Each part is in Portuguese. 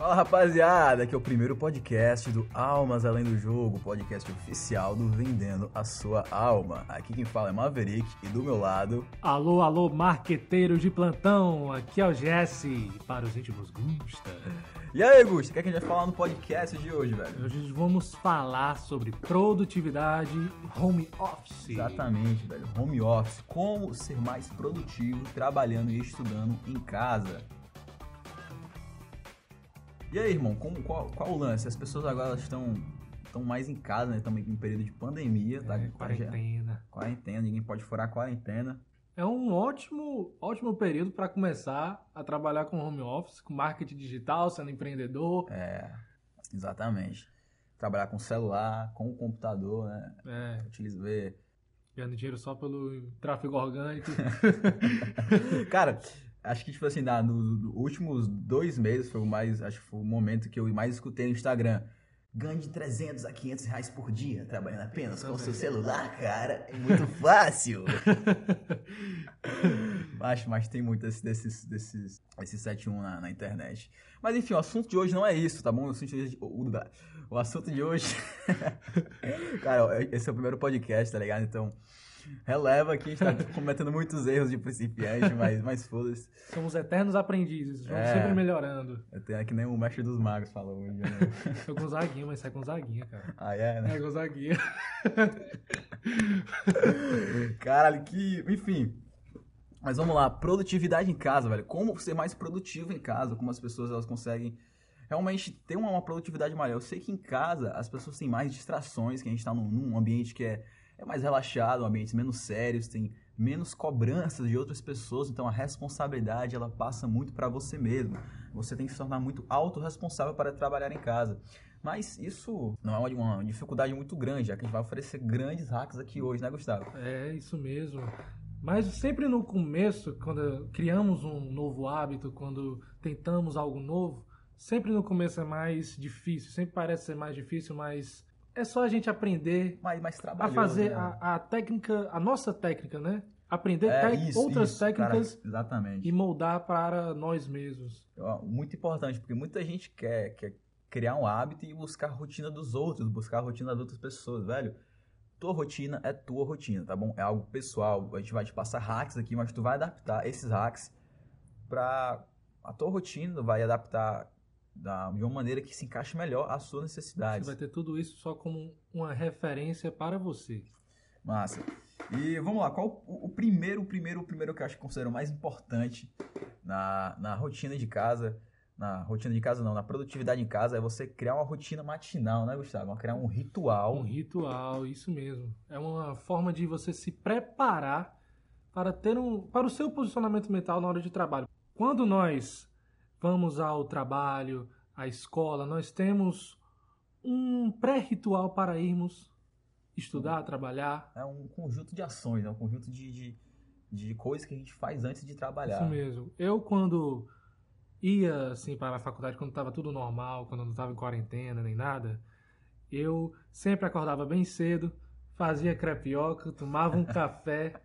Fala rapaziada, aqui é o primeiro podcast do Almas Além do Jogo, podcast oficial do Vendendo a Sua Alma. Aqui quem fala é Maverick e do meu lado. Alô, alô, marqueteiro de plantão, aqui é o Jesse, para os íntimos Gusta. E aí, Gusta, o que, é que a gente vai falar no podcast de hoje, velho? Hoje vamos falar sobre produtividade home office. Exatamente, velho. Home office, como ser mais produtivo trabalhando e estudando em casa. E aí, irmão, como, qual, qual o lance? As pessoas agora estão estão mais em casa, né? Estamos em período de pandemia, tá? É, quarentena. Quarentena, ninguém pode furar a quarentena. É um ótimo, ótimo período para começar a trabalhar com home office, com marketing digital, sendo empreendedor. É, exatamente. Trabalhar com celular, com o computador, né? É. Utiliza, ver. Ganhando dinheiro só pelo tráfego orgânico. Cara, acho que, tipo assim, nos no, últimos dois meses foi o mais, acho que foi o momento que eu mais escutei no Instagram. Ganhe de 300 a 500 reais por dia trabalhando apenas com o seu celular, cara. É muito fácil. acho, mas tem muito desses, desses, desses, desses 71 na, na, internet. Mas enfim, o assunto de hoje não é isso, tá bom? O assunto de hoje, o assunto de hoje cara, esse é o primeiro podcast, tá ligado? Então, releva que a gente tá cometendo muitos erros de principiante, mas, mas foda-se. Somos eternos aprendizes, vamos é, sempre melhorando. É que nem o mestre dos magos falou hoje, né? Foi Gonzaguinha, mas sai Gonzaguinha, cara. Ah, é, né? É Gonzaguinha. Caralho, que... Enfim... Mas vamos lá, produtividade em casa, velho. Como ser mais produtivo em casa, como as pessoas elas conseguem realmente ter uma, uma produtividade maior. Eu sei que em casa as pessoas têm mais distrações, que a gente está num, num ambiente que é é mais relaxado, ambientes menos sérios, tem menos cobranças de outras pessoas, então a responsabilidade ela passa muito para você mesmo. Você tem que se tornar muito autorresponsável para trabalhar em casa. Mas isso não é uma dificuldade muito grande, já que a gente vai oferecer grandes hacks aqui hoje, né, Gustavo? É, isso mesmo. Mas sempre no começo, quando criamos um novo hábito, quando tentamos algo novo, sempre no começo é mais difícil, sempre parece ser mais difícil, mas é só a gente aprender mais, mais a fazer né? a, a, técnica, a nossa técnica, né? Aprender é, isso, outras isso, técnicas cara, exatamente. e moldar para nós mesmos. Muito importante, porque muita gente quer, quer criar um hábito e buscar a rotina dos outros, buscar a rotina das outras pessoas, velho. Tua rotina é tua rotina, tá bom? É algo pessoal. A gente vai te passar hacks aqui, mas tu vai adaptar esses hacks para a tua rotina, vai adaptar da, de uma maneira que se encaixe melhor às suas necessidades. Você vai ter tudo isso só como uma referência para você. Massa. E vamos lá, qual o, o primeiro, o primeiro, o primeiro que eu acho que considero mais importante na, na rotina de casa, na rotina de casa não, na produtividade em casa, é você criar uma rotina matinal, né, Gustavo? Criar um ritual. Um ritual, isso mesmo. É uma forma de você se preparar para ter um, para o seu posicionamento mental na hora de trabalho. Quando nós vamos ao trabalho, à escola, nós temos um pré-ritual para irmos estudar, trabalhar. É um conjunto de ações, é um conjunto de, de, de coisas que a gente faz antes de trabalhar. Isso mesmo. Eu, quando ia assim, para a faculdade, quando estava tudo normal, quando não estava em quarentena nem nada, eu sempre acordava bem cedo, fazia crepioca, tomava um café.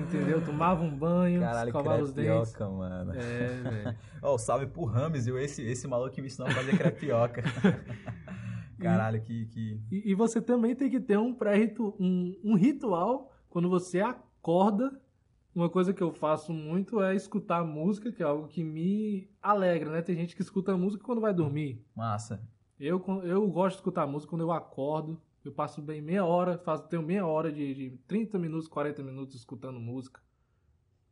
Entendeu? Tomava um banho, Caralho, escovava os dentes. mano. É, velho. Ó, oh, salve pro Rames, viu? Esse, esse maluco que me ensinou a fazer crepioca. Caralho, que, que... E, e, você também tem que ter um pré um, um ritual quando você acorda. Uma coisa que eu faço muito é escutar música, que é algo que me alegra, né? Tem gente que escuta música quando vai dormir. Massa. Eu, eu gosto de escutar música quando eu acordo. Eu passo bem meia hora, faço, tenho meia hora de, de 30 minutos, 40 minutos escutando música.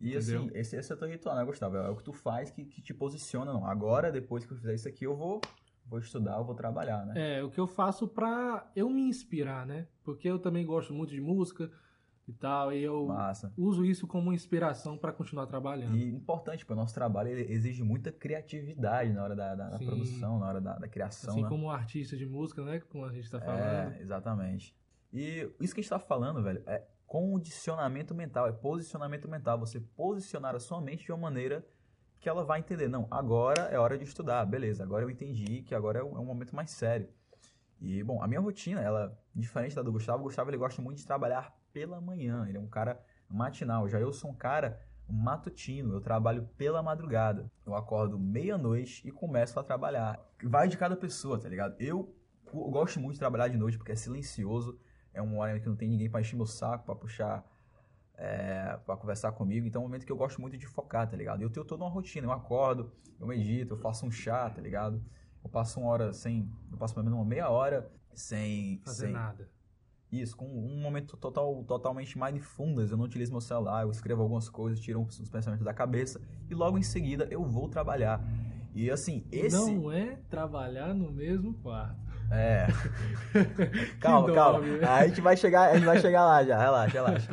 E Entendeu? assim, esse, esse é o teu ritual, né, Gustavo? É o que tu faz que, que te posiciona. Não. Agora, depois que eu fizer isso aqui, eu vou, vou estudar, eu vou trabalhar, né? É, o que eu faço pra eu me inspirar, né? Porque eu também gosto muito de música e tal, e eu Massa. uso isso como inspiração para continuar trabalhando. E importante, porque o nosso trabalho exige muita criatividade na hora da, da, da produção, na hora da, da criação. Assim né? como artista de música, né? Como a gente tá falando. É, exatamente. E isso que a gente tá falando, velho, é condicionamento mental, é posicionamento mental. Você posicionar a sua mente de uma maneira que ela vai entender. Não, agora é hora de estudar, beleza, agora eu entendi que agora é um, é um momento mais sério. E, bom, a minha rotina, ela, diferente da do Gustavo, o Gustavo ele gosta muito de trabalhar pela manhã. Ele é um cara matinal. Já eu sou um cara matutino, eu trabalho pela madrugada. Eu acordo meia-noite e começo a trabalhar. Vai de cada pessoa, tá ligado? Eu, eu gosto muito de trabalhar de noite porque é silencioso, é um horário que não tem ninguém para encher meu saco, para puxar, é, para conversar comigo. Então é um momento que eu gosto muito de focar, tá ligado? Eu tenho toda uma rotina, eu acordo, eu medito, eu faço um chá, tá ligado? Eu passo uma hora sem, eu passo pelo menos uma meia hora sem Fazer sem, nada. Isso, com um momento total, totalmente mindfulness, eu não utilizo meu celular, eu escrevo algumas coisas, tiro os os pensamentos da cabeça e logo em seguida eu vou trabalhar. E assim, esse. Não é trabalhar no mesmo quarto. É. calma, calma. nome. A gente vai chegar, a gente vai chegar lá já, relaxa, relaxa.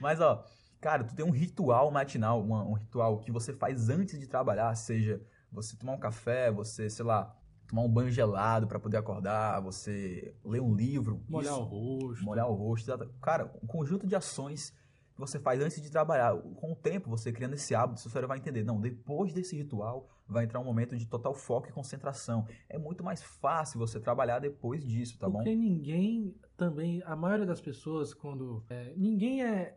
Mas ó, cara, tu tem um ritual matinal, um ritual que você faz antes de trabalhar, seja você tomar um café, você, sei lá, tomar um banho gelado pra poder acordar, você ler um livro, Molhar isso- o rosto. molhar o rosto, cara, um conjunto de ações que você faz antes de trabalhar. Com o tempo, você criando esse hábito, seu cérebro vai entender, não, depois desse ritual vai entrar um momento de total foco e concentração. É muito mais fácil você trabalhar depois disso, tá bom? Porque ninguém também, a maioria das pessoas, quando. é, ninguém é.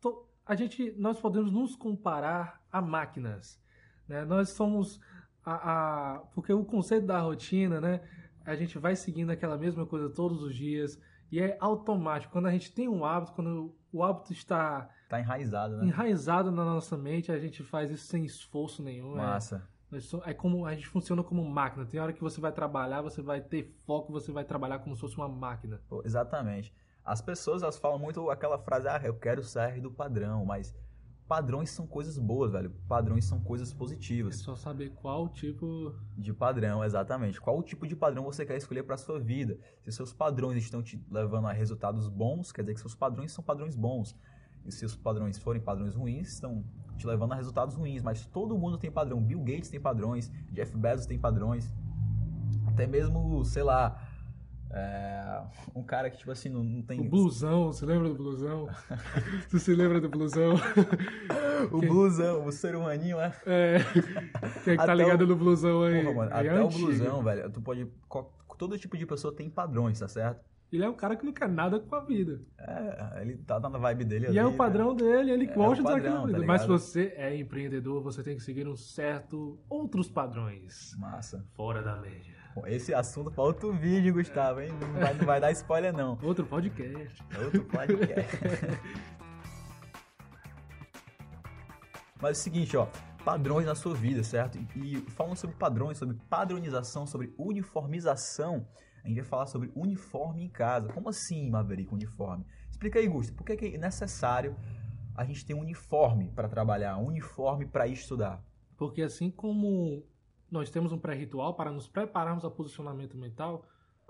to- a gente, nós podemos nos comparar a máquinas. Né? Nós somos. A, a- porque o conceito da rotina, né? A gente vai seguindo aquela mesma coisa todos os dias. E é automático. Quando a gente tem um hábito, quando o hábito está Tá enraizado, né? enraizado na nossa mente, a gente faz isso sem esforço nenhum. é- Massa. so- É como a gente funciona como máquina. Tem hora que você vai trabalhar, você vai ter foco, você vai trabalhar como se fosse uma máquina. Pô, exatamente. As pessoas, elas falam muito aquela frase, ah, eu quero sair do padrão, mas padrões são coisas boas, velho. Padrões são coisas É positivas. só saber qual tipo. De padrão, exatamente. Qual tipo de padrão você quer escolher para sua vida? Se seus padrões estão te levando a resultados bons, quer dizer que seus padrões são padrões bons. E se os padrões forem padrões ruins, estão te levando a resultados ruins. Mas todo mundo tem padrão. Bill Gates tem padrões, Jeff Bezos tem padrões. Até mesmo, sei lá, é, um cara que, tipo assim, não, não tem... O blusão, você lembra do blusão? você se lembra do blusão? O blusão, o ser humaninho, é... É. Quem é que tá ligado o- no blusão aí? Porra, mano, é até o antigo. blusão, velho, tu pode... Todo tipo de pessoa tem padrões, tá certo? Ele é um cara que não quer nada com a vida. É, ele tá na vibe dele E ali, é o né? padrão dele, ele É, gosta é o daquela padrão, tá. Mas se você é empreendedor, você tem que seguir um certo outros padrões. Massa. Fora da média. Esse assunto pra outro vídeo, Gustavo, hein? Não vai, não vai dar spoiler, não. Outro podcast. É outro podcast. Mas é o seguinte, ó. Padrões na sua vida, certo? E falando sobre padrões, sobre padronização, sobre uniformização, a gente vai falar sobre uniforme em casa. Como assim, Maverick, uniforme? Explica aí, Gusto. Por que que é necessário a gente ter um uniforme para trabalhar, um uniforme para estudar? Porque assim como nós temos um pré-ritual para nos prepararmos ao posicionamento mental,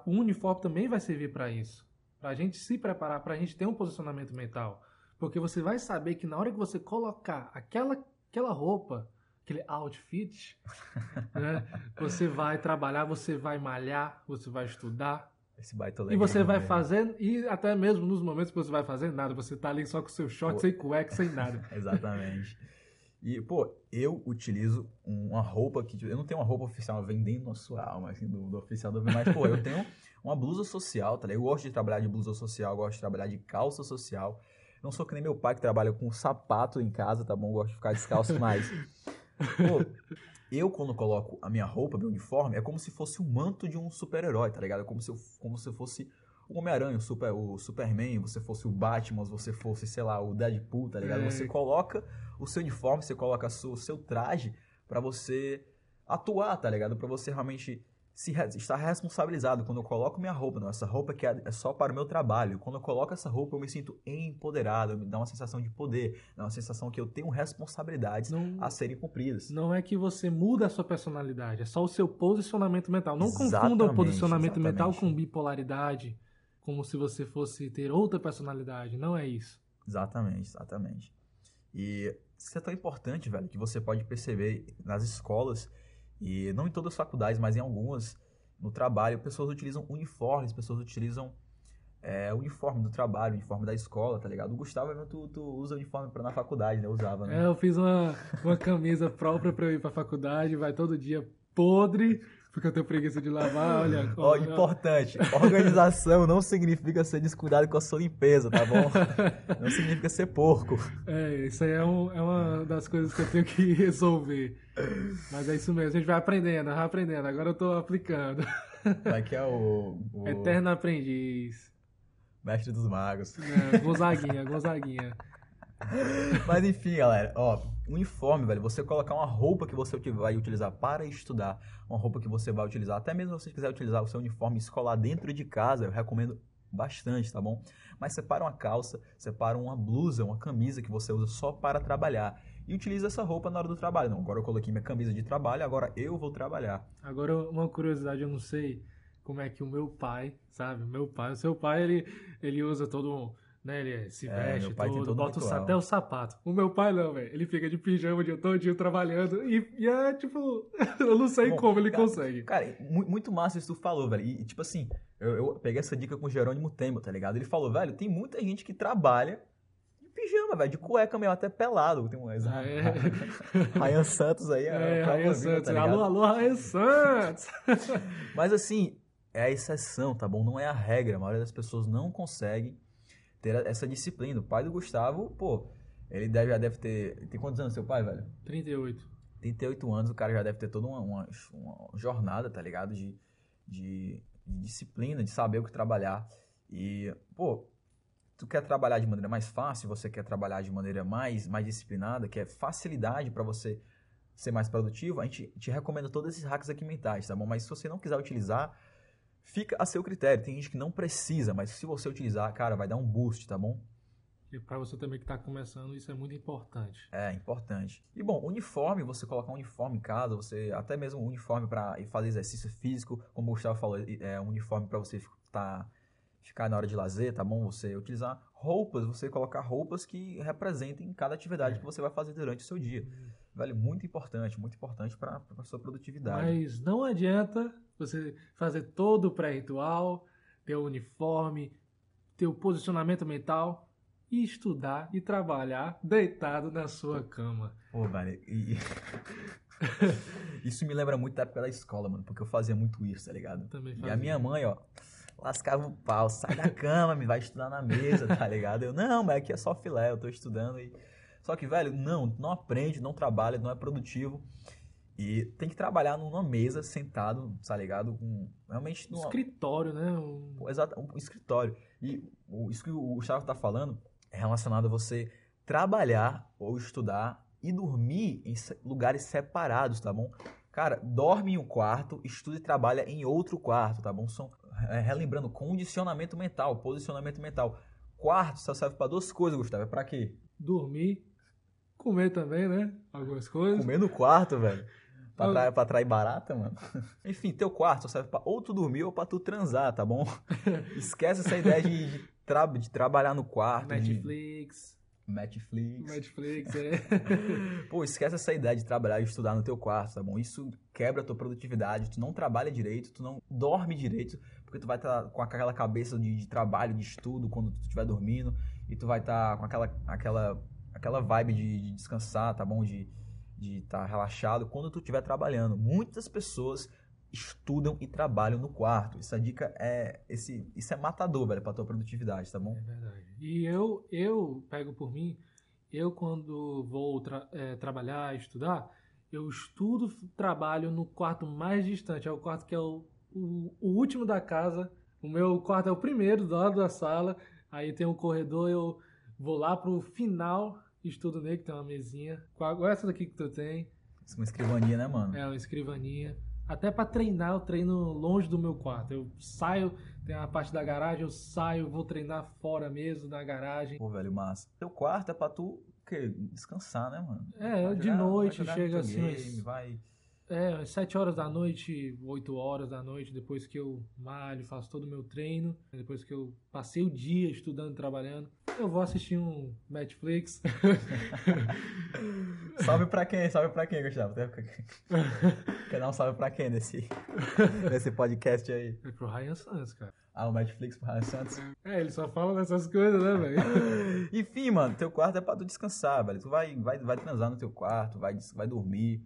o uniforme também vai servir para isso. Para a gente se preparar, para a gente ter um posicionamento mental. Porque você vai saber que na hora que você colocar aquela, aquela roupa, aquele outfit, né, você vai trabalhar, você vai malhar, você vai estudar. Esse baita E você vai né? fazendo, e até mesmo nos momentos que você vai fazer nada, você tá ali só com seu short, Pô. sem cueca, sem nada. Exatamente. E, pô, eu utilizo uma roupa que. Eu não tenho uma roupa oficial vendendo a sua alma, assim, do, do oficial do mas, pô, eu tenho uma blusa social, tá ligado? Eu gosto de trabalhar de blusa social, gosto de trabalhar de calça social. Não sou que nem meu pai que trabalha com sapato em casa, tá bom? Eu gosto de ficar descalço mais. Pô, eu quando coloco a minha roupa, meu uniforme, é como se fosse o manto de um super-herói, tá ligado? É como se eu, como se eu fosse o Homem-Aranha, o, super, o Superman, você fosse o Batman, você fosse, sei lá, o Deadpool, tá ligado? É. Você coloca o seu uniforme, você coloca sua- o seu traje pra você atuar, tá ligado? Pra você realmente se re- estar responsabilizado. Quando eu coloco minha roupa, não, essa roupa que é é só para o meu trabalho. Quando eu coloco essa roupa, eu me sinto empoderado, me dá uma sensação de poder, dá uma sensação que eu tenho responsabilidades Não, a serem cumpridas. Não é que você muda a sua personalidade, é só o seu posicionamento mental. Não confunda o Exatamente, posicionamento mental exatamente. com bipolaridade, como se você fosse ter outra personalidade. Não é isso. Exatamente, exatamente. E isso é tão importante, velho, que você pode perceber nas escolas, e não em todas as faculdades, mas em algumas, no trabalho, pessoas utilizam uniformes, pessoas utilizam é, uniforme do trabalho, uniforme da escola, tá ligado? O Gustavo, mesmo, tu, tu usa uniforme pra, na faculdade, né? Usava, né? É, eu fiz uma, uma camisa própria pra eu ir pra faculdade, vai todo dia podre, Porque eu tenho preguiça de lavar, olha. Ó, ó, importante, organização não significa ser descuidado com a sua limpeza, tá bom? Não significa ser porco. É, isso aí é, um- é uma das coisas que eu tenho que resolver. Mas é isso mesmo, a gente vai aprendendo, vai aprendendo. Agora eu tô aplicando. Aqui é o, o Eterno aprendiz. mestre dos magos. É, Gonzaguinha, Gonzaguinha. Mas enfim, galera, ó, uniforme, velho, você colocar uma roupa que você vai utilizar para estudar, uma roupa que você vai utilizar, até mesmo se você quiser utilizar o seu uniforme escolar dentro de casa, eu recomendo bastante, tá bom? Mas separa uma calça, separa uma blusa, uma camisa que você usa só para trabalhar e utiliza essa roupa na hora do trabalho. Não, agora eu coloquei minha camisa de trabalho, agora eu vou trabalhar. Agora, uma curiosidade, eu não sei como é que o meu pai, sabe? O meu pai, o seu pai, ele, ele usa todo um. Né, ele se É, veste tem todo, bota o até o sapato. O meu pai não, velho. Ele fica de pijama o dia todo trabalhando. E, e é tipo, eu não sei Bom, como ele cara, consegue. Cara, mu- muito massa isso que tu falou, velho. E, tipo assim, eu, eu peguei essa dica com o Jerônimo Tempo, tá ligado? Ele falou, velho, tem muita gente que trabalha de pijama, velho, de cueca mesmo, até pelado. Tem um exemplo. Ah, é. Ryan Santos aí, É, Raia viva, Santos. tá alô, alô, Raia Santos. Mas assim, é a exceção, tá bom? Não é a regra. A maioria das pessoas não consegue ter essa disciplina. O pai do Gustavo, pô, ele deve, já deve ter. Tem quantos anos seu pai, velho? 38. 38 anos, o cara já deve ter toda uma, uma- uma jornada, tá ligado? De, de, de disciplina, de saber o que trabalhar. E, pô, tu quer trabalhar de maneira mais fácil, você quer trabalhar de maneira mais, mais disciplinada, que é facilidade pra você ser mais produtivo, a gente te recomenda todos esses hacks aqui mentais, tá bom? Mas se você não quiser utilizar, fica a seu critério. Tem gente que não precisa, mas se você utilizar, cara, vai dar um boost, tá bom? E pra você também que tá começando, isso é muito importante. É, importante. E bom, uniforme, você colocar um uniforme em casa, você até mesmo um uniforme para fazer exercício físico, como o Gustavo falou, é um uniforme para você tá, ficar na hora de lazer, tá bom? Você utilizar roupas, você colocar roupas que representem cada atividade É. que você vai fazer durante o seu dia. Velho, muito importante, muito importante para a sua produtividade. Mas não adianta você fazer todo o pré-ritual, ter o uniforme, ter o posicionamento mental e estudar e trabalhar deitado na sua cama. Pô, velho, e... isso me lembra muito da época da escola, mano, porque eu fazia muito isso, tá ligado? Também E a fazia. minha mãe, ó, lascava o pau, sai da cama, me vai estudar na mesa, tá ligado? Eu, não, mas aqui é só filé, eu tô estudando e... Só que, velho, não, não aprende, não trabalha, não é produtivo. E tem que trabalhar numa mesa, sentado, tá ligado? Com, realmente, numa, Escritório, né? Um- um, exato, um escritório. E o, isso que o Gustavo tá falando é relacionado a você trabalhar ou estudar e dormir em lugares separados, tá bom? Cara, dorme em um quarto, estuda e trabalha em outro quarto, tá bom? São, é, relembrando, condicionamento mental, posicionamento mental. Quarto só serve pra duas coisas, Gustavo. É pra quê? Dormir, comer também, né? Algumas coisas. Comer no quarto, velho. Pra, atrair, pra atrair barata, mano. Enfim, teu quarto só serve pra ou tu dormir ou pra tu transar, tá bom? Esquece essa ideia de, de, tra- de trabalhar no quarto. de- Netflix. Netflix. Netflix, é. Pô, esquece essa ideia de trabalhar e estudar no teu quarto, tá bom? Isso quebra a tua produtividade, tu não trabalha direito, tu não dorme direito, porque tu vai estar com aquela cabeça de, de trabalho, de estudo quando tu estiver dormindo, e tu vai estar com aquela, aquela, aquela vibe de, de descansar, tá bom? De de estar relaxado quando tu estiver trabalhando. Muitas pessoas estudam e trabalham no quarto. Essa dica é esse, isso é matador, velho, pra tua produtividade, tá bom? É verdade. E eu, eu pego por mim, eu quando vou tra- é, trabalhar, estudar, eu estudo, trabalho no quarto mais distante. É o quarto que é o, o, o último da casa. O meu quarto é o primeiro, do lado da sala. Aí tem um corredor, eu vou lá pro final, estudo nele, que tem uma mesinha. Igual essa daqui que tu tem. Isso é uma escrivania, né, mano? É, uma escrivaninha. Até pra treinar, eu treino longe do meu quarto. Eu saio, tem uma parte da garagem, eu saio, vou treinar fora mesmo, na garagem. Pô, velho, massa. Teu quarto é pra tu o quê? descansar, né, mano? É, Vai de jogar- noite, chega assim, umas- Vai... É, às 7 horas da noite, 8 horas da noite, depois que eu malho, faço todo o meu treino, depois que eu passei o dia estudando, trabalhando, eu vou assistir um Netflix. Salve pra quem? Salve pra quem, Gustavo? Quer dar um salve pra quem nesse, nesse podcast aí? É pro Ryan Santos, cara. Ah, o Netflix pro Ryan Santos. É, ele só fala dessas coisas, né, velho? Enfim, mano, teu quarto é pra tu descansar, velho. Tu vai, vai, vai transar no teu quarto, vai, vai dormir.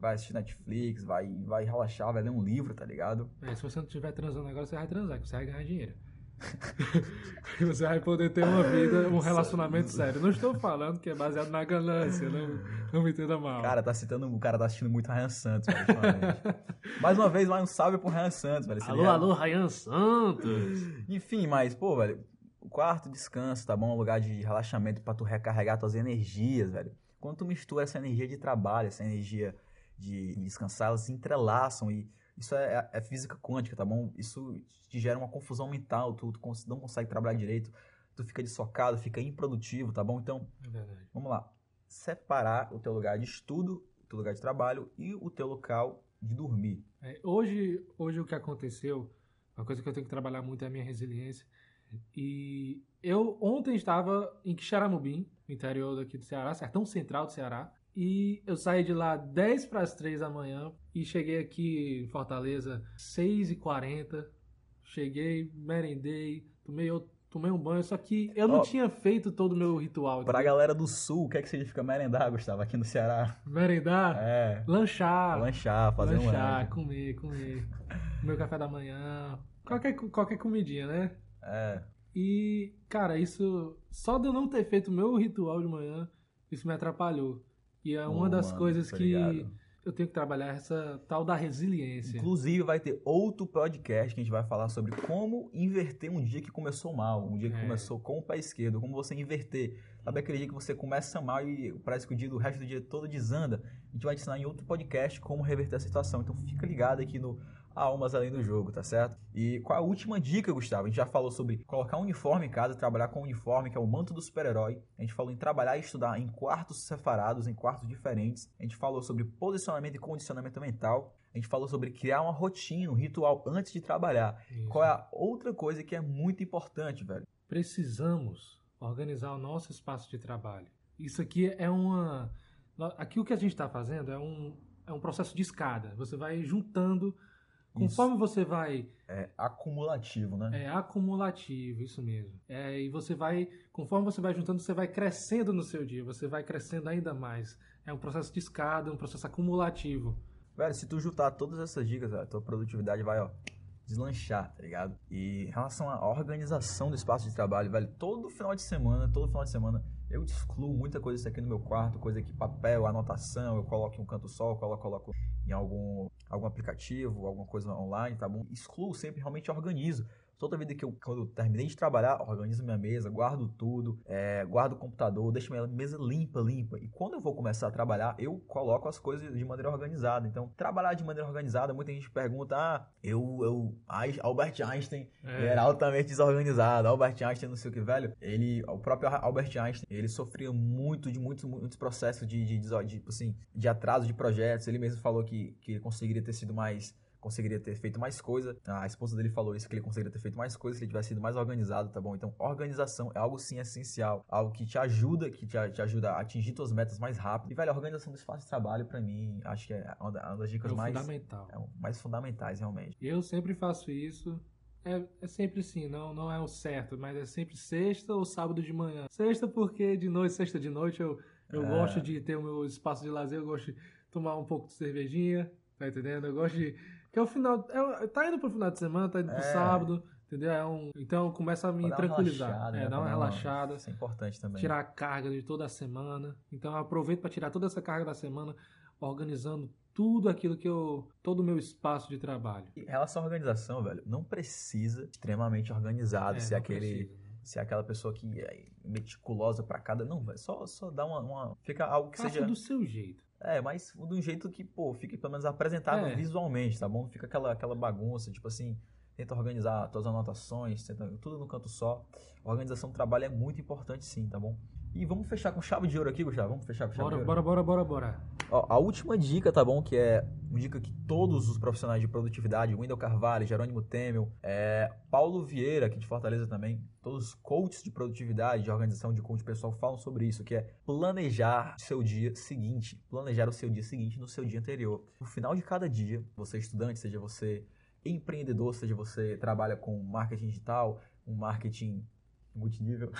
Vai assistir Netflix, vai, vai relaxar, vai ler um livro, tá ligado? É, se você não estiver transando agora, você vai transar, que você vai ganhar dinheiro. você vai poder ter uma vida, um relacionamento sério. Não estou falando que é baseado na ganância, não, não me entenda mal. Cara, tá citando, o cara tá assistindo muito Ryan Santos, velho, mais uma vez, mais um salve pro Ryan Santos, velho. Alô, alô, Ryan Santos! Enfim, mas, pô, velho, o quarto descanso, tá bom? Um lugar de relaxamento pra tu recarregar tuas energias, velho. Quando tu mistura essa energia de trabalho, essa energia de descansar, elas se entrelaçam e isso é, é, é, física quântica, tá bom? Isso te gera uma confusão mental, tu, tu não consegue trabalhar direito, tu fica dissocado, fica improdutivo, tá bom? Então, é vamos lá. Separar o teu lugar de estudo, o teu lugar de trabalho e o teu local de dormir. É, hoje, hoje o que aconteceu, uma coisa que eu tenho que trabalhar muito é a minha resiliência. E eu ontem estava em Quixaramubim, interior daqui do Ceará, sertão central do Ceará. E eu saí de lá 10 para as 3 da manhã e cheguei aqui em Fortaleza 6h40. Cheguei, merendei, tomei, tomei um banho, só que eu não oh, tinha feito todo o meu ritual. Pra entendeu? galera do sul, o que é que significa merendar, Gustavo, aqui no Ceará? Merendar? É. Lanchar. Lanchar, fazer lanchar, um Lanchar, comer, comer. meu café da manhã. Qualquer, qualquer comidinha, né? É. E, cara, isso. Só de eu não ter feito o meu ritual de manhã, isso me atrapalhou. E é uma das mano, coisas que eu tenho que trabalhar essa tal da resiliência. Inclusive, vai ter outro podcast que a gente vai falar sobre como inverter um dia que começou mal, um dia que é. começou com o pé esquerdo, como você inverter. Sabe aquele dia que você começa mal e parece que o dia do resto do dia todo desanda? A gente vai ensinar em outro podcast como reverter a situação. Então fica ligado aqui no almas além do jogo, tá certo? E qual a última dica, Gustavo? A gente já falou sobre colocar um uniforme em casa, trabalhar com um uniforme, que é o manto do super-herói. A gente falou em trabalhar e estudar em quartos separados, em quartos diferentes. A gente falou sobre posicionamento e condicionamento mental. A gente falou sobre criar uma rotina, um ritual antes de trabalhar. Isso. Qual é a outra coisa que é muito importante, velho? Precisamos organizar o nosso espaço de trabalho. Isso aqui é uma. Aqui o que a gente está fazendo é um, é um processo de escada. Você vai juntando Conforme isso. você vai. É acumulativo, né? É acumulativo, isso mesmo. É, e você vai. Conforme você vai juntando, você vai crescendo no seu dia, você vai crescendo ainda mais. É um processo de escada, um processo acumulativo. Velho, se tu juntar todas essas dicas, a tua produtividade vai, ó, deslanchar, tá ligado? E em relação à organização do espaço de trabalho, velho, todo final de semana, todo final de semana, eu excluo muita coisa aqui no meu quarto, coisa aqui, papel, anotação, eu coloco em um canto só, eu coloco, coloco em algum, algum aplicativo, alguma coisa online, tá bom? Excluo sempre, realmente organizo. Toda vida que eu, quando eu terminei de trabalhar, organizo minha mesa, guardo tudo, é, guardo o computador, deixo minha mesa limpa, limpa. E quando eu vou começar a trabalhar, eu coloco as coisas de maneira organizada. Então, trabalhar de maneira organizada, muita gente pergunta, ah, eu, eu Albert Einstein é. era altamente desorganizado, Albert Einstein não sei o que, velho. Ele, o próprio Albert Einstein, ele sofria muito de muitos, muitos processos de, de, de, de, assim, de atraso de projetos. Ele mesmo falou que, que ele conseguiria ter sido mais conseguiria ter feito mais coisa. A esposa dele falou isso, que ele conseguiria ter feito mais coisa se ele tivesse sido mais organizado, tá bom? Então, organização é algo sim essencial, algo que te ajuda, que te, te ajuda a atingir suas metas mais rápido. E, velho, a organização do espaço de trabalho, para mim, acho que é uma das dicas é mais, fundamental. É, mais fundamentais, realmente. Eu sempre faço isso. É, é, sempre assim, não, não é o certo, mas é sempre sexta ou sábado de manhã. Sexta porque de noite, sexta de noite, eu, eu é. gosto de ter o meu espaço de lazer, eu gosto de tomar um pouco de cervejinha, tá entendendo? Eu gosto de que é o final. É, tá indo pro final de semana, tá indo pro é. sábado. Entendeu? É um, então começa a me tranquilizar. Relaxada, é, né? dar uma relaxada. Isso é importante também. Tirar a carga de toda a semana. Então eu aproveito para tirar toda essa carga da semana, organizando tudo aquilo que eu. todo o meu espaço de trabalho. Em relação à organização, velho, não precisa extremamente organizado é, ser aquele. Precisa, né? Ser aquela pessoa que é meticulosa para cada. Não, velho. Só, só dá uma, uma. Fica algo que Faça seja. do seu jeito. É, mas de um jeito que, pô, fique pelo menos apresentável é. visualmente, tá bom? Não fica aquela, aquela bagunça, tipo assim, tenta organizar todas as anotações, tenta tudo no canto só. A organização do trabalho é muito importante sim, tá bom? E vamos fechar com chave de ouro aqui, Gustavo. Vamos fechar com chave bora, de ouro. Bora, bora, bora, bora. Ó, a última dica, tá bom? Que é uma dica que todos os profissionais de produtividade, Wendel Carvalho, Jerônimo Temel, é, Paulo Vieira, aqui de Fortaleza também, todos os coaches de produtividade, de organização de coach pessoal falam sobre isso, que é planejar seu dia seguinte, planejar o seu dia seguinte no seu dia anterior. No final de cada dia, você é estudante, seja você empreendedor, seja você trabalha com marketing digital, um marketing multinível.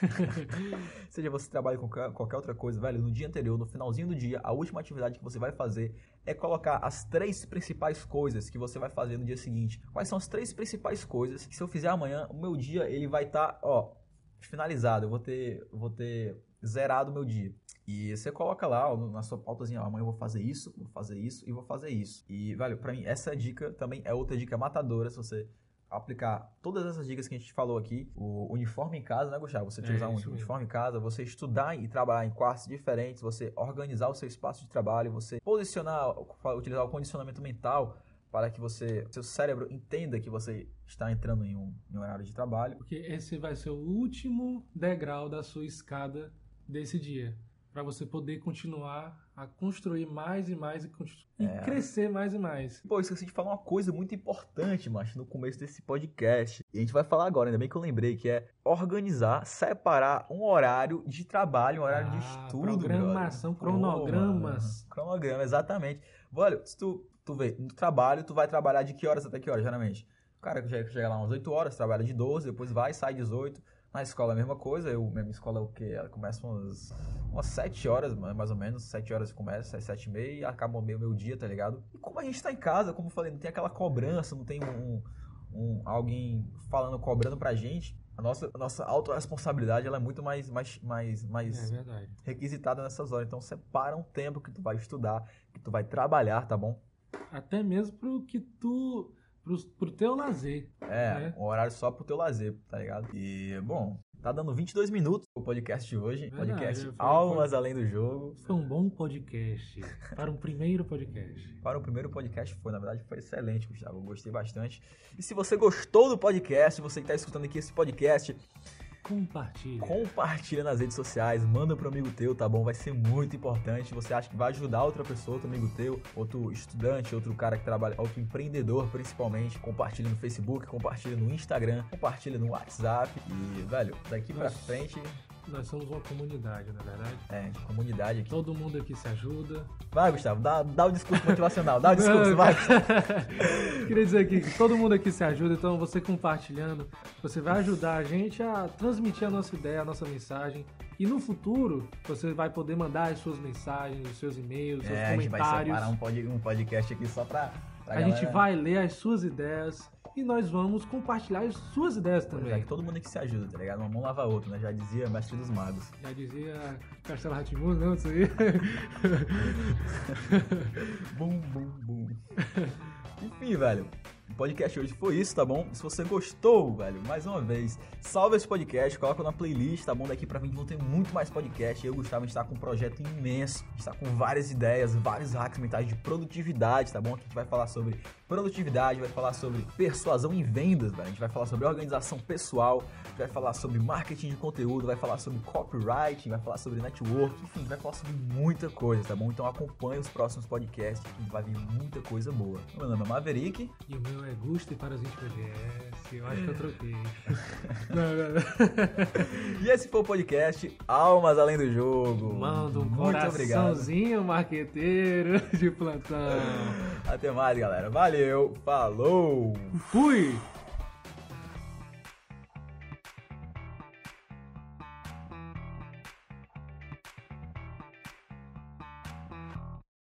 Seja você trabalha com qualquer outra coisa, velho, no dia anterior, no finalzinho do dia, a última atividade que você vai fazer é colocar as três principais coisas que você vai fazer no dia seguinte. Quais são as três principais coisas que se eu fizer amanhã, o meu dia ele vai estar, tá, ó, finalizado. Eu vou ter, vou ter zerado o meu dia. E você coloca lá na sua pautazinha, ó, amanhã eu vou fazer isso, vou fazer isso e vou fazer isso. E, velho, pra mim, essa dica também é outra dica matadora se você aplicar todas essas dicas que a gente falou aqui, o uniforme em casa, né, Gustavo? Você utilizar é, um uniforme em casa, você estudar e trabalhar em quartos diferentes, você organizar o seu espaço de trabalho, você posicionar, utilizar o condicionamento mental para que você, seu cérebro entenda que você está entrando em um, em um horário de trabalho. Porque esse vai ser o último degrau da sua escada desse dia para você poder continuar a construir mais e mais e, e é. crescer mais e mais. Pô, esqueci de falar uma coisa muito importante, macho, no começo desse podcast. E a gente vai falar agora, ainda bem que eu lembrei, que é organizar, separar um horário de trabalho, um horário ah, de estudo. Programação, brother. cronogramas. Pô, cronograma, exatamente. Olha, se tu, tu vê, no trabalho, tu vai trabalhar de que horas até que horas, geralmente? O cara chega lá umas 8 horas, trabalha de 12, depois vai, sai 18 na escola é a mesma coisa, eu, minha escola é o quê? Ela começa umas, umas 7 horas, mais ou menos, 7 horas começa, 7 e meia e acaba o meu, meu dia, tá ligado? E como a gente tá em casa, como eu falei, não tem aquela cobrança, não tem um, um alguém falando, cobrando pra gente, a nossa, a nossa autorresponsabilidade ela é muito mais, mais, mais, mais é requisitada nessas horas. Então separa um tempo que tu vai estudar, que tu vai trabalhar, tá bom? Até mesmo pro que tu pro, pro teu lazer. É, né? um horário só pro teu lazer, tá ligado? E, bom, tá dando 22 minutos o podcast de hoje. Verdade, podcast Almas um, Além do Jogo. Foi um bom podcast. para um primeiro podcast. para um primeiro podcast foi, na verdade, foi excelente, Gustavo. Eu gostei bastante. E se você gostou do podcast, você que tá escutando aqui esse podcast, Compartilha. Compartilha nas redes sociais, manda pro amigo teu, tá bom? Vai ser muito importante. Você acha que vai ajudar outra pessoa, outro amigo teu, outro estudante, outro cara que trabalha, outro empreendedor principalmente. Compartilha no Facebook, compartilha no Instagram, compartilha no WhatsApp. E, velho, daqui pra frente nós somos uma comunidade, na é verdade. É, comunidade aqui. Todo mundo aqui se ajuda. Vai, Gustavo, dá, dá o discurso motivacional, dá o discurso, vai. Queria dizer aqui que todo mundo aqui se ajuda, então você compartilhando, você vai ajudar a gente a transmitir a nossa ideia, a nossa mensagem. E no futuro, você vai poder mandar as suas mensagens, os seus e-mails, seus é, comentários. A gente vai separar um podcast aqui só pra. a galera. gente vai ler as suas ideias e nós vamos compartilhar as suas ideias também. É, que todo mundo aqui se ajuda, tá ligado? Uma mão lava a outra, né? Já dizia Mestre dos Magos. Já dizia Castelo Ratimus, não, isso aí. bum, bum, bum. Enfim, velho. O podcast hoje foi isso, tá bom? Se você gostou, velho, mais uma vez, salve esse podcast, coloca na playlist, tá bom? Daqui pra frente vão ter muito mais podcast. Eu Gustavo, a gente tá com um projeto imenso. A gente tá com várias ideias, vários hacks mentais de produtividade, tá bom? Aqui a gente vai falar sobre produtividade, vai falar sobre persuasão em vendas, velho. A gente vai falar sobre organização pessoal, vai falar sobre marketing de conteúdo, vai falar sobre copywriting, vai falar sobre network, enfim, vai falar sobre muita coisa, tá bom? Então acompanhe os próximos podcasts, que vai vir muita coisa boa. Meu nome é Maverick. E o meu é Gusto e para os podcast. Eu acho que eu troquei. e esse foi o podcast Almas Além do Jogo. Manda um Muito coraçãozinho obrigado. marqueteiro de plantão. Até mais, galera. Valeu, falou! Fui!